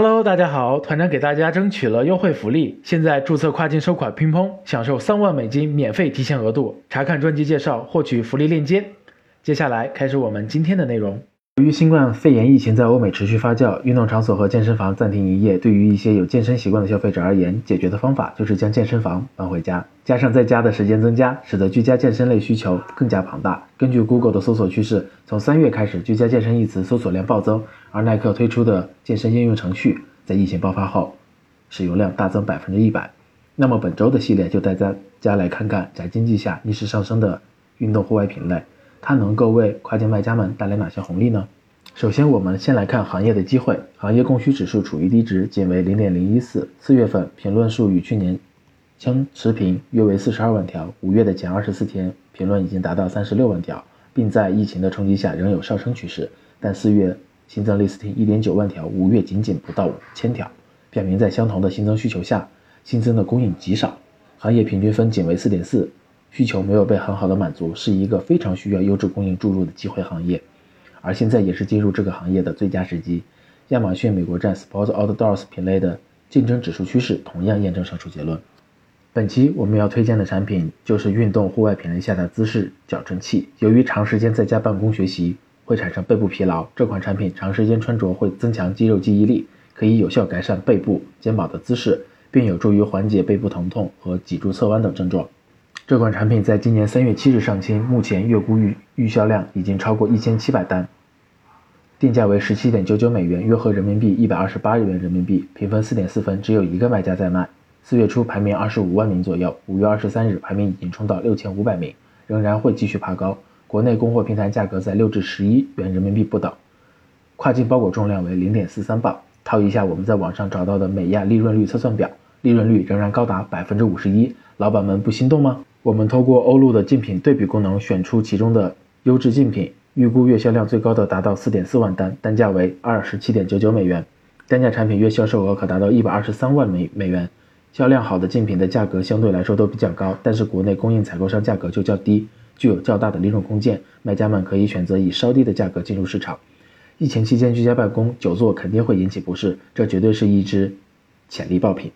Hello，大家好，团长给大家争取了优惠福利，现在注册跨境收款乒乓，享受三万美金免费提现额度。查看专辑介绍获取福利链接。接下来开始我们今天的内容。由于新冠肺炎疫情在欧美持续发酵，运动场所和健身房暂停营业。对于一些有健身习惯的消费者而言，解决的方法就是将健身房搬回家。加上在家的时间增加，使得居家健身类需求更加庞大。根据 Google 的搜索趋势，从三月开始，居家健身一词搜索量暴增，而耐克推出的健身应用程序在疫情爆发后，使用量大增百分之一百。那么本周的系列就带大家来看看宅经济下逆势上升的运动户外品类。它能够为跨境卖家们带来哪些红利呢？首先，我们先来看行业的机会。行业供需指数处于低值，仅为零点零一四。四月份评论数与去年相持平，约为四十二万条。五月的前二十四天，评论已经达到三十六万条，并在疫情的冲击下仍有上升趋势。但四月新增 listing 一点九万条，五月仅仅不到五千条，表明在相同的新增需求下，新增的供应极少。行业平均分仅为四点四。需求没有被很好的满足，是一个非常需要优质供应注入的机会行业，而现在也是进入这个行业的最佳时机。亚马逊美国站 Sports Outdoors 品类的竞争指数趋势同样验证上述结论。本期我们要推荐的产品就是运动户外品类下的姿势矫正器。由于长时间在家办公学习会产生背部疲劳，这款产品长时间穿着会增强肌肉记忆力，可以有效改善背部、肩膀的姿势，并有助于缓解背部疼痛和脊柱侧弯等症状。这款产品在今年三月七日上新，目前月估预预销量已经超过一千七百单，定价为十七点九九美元，约合人民币一百二十八日元人民币，评分四点四分，只有一个卖家在卖。四月初排名二十五万名左右，五月二十三日排名已经冲到六千五百名，仍然会继续爬高。国内供货平台价格在六至十一元人民币不等，跨境包裹重量为零点四三磅。套一下我们在网上找到的美亚利润率测算表，利润率仍然高达百分之五十一，老板们不心动吗？我们通过欧陆的竞品对比功能选出其中的优质竞品，预估月销量最高的达到四点四万单，单价为二十七点九九美元，单价产品月销售额可达到一百二十三万美美元。销量好的竞品的价格相对来说都比较高，但是国内供应采购商价格就较低，具有较大的利润空间，卖家们可以选择以稍低的价格进入市场。疫情期间居家办公久坐肯定会引起不适，这绝对是一支潜力爆品。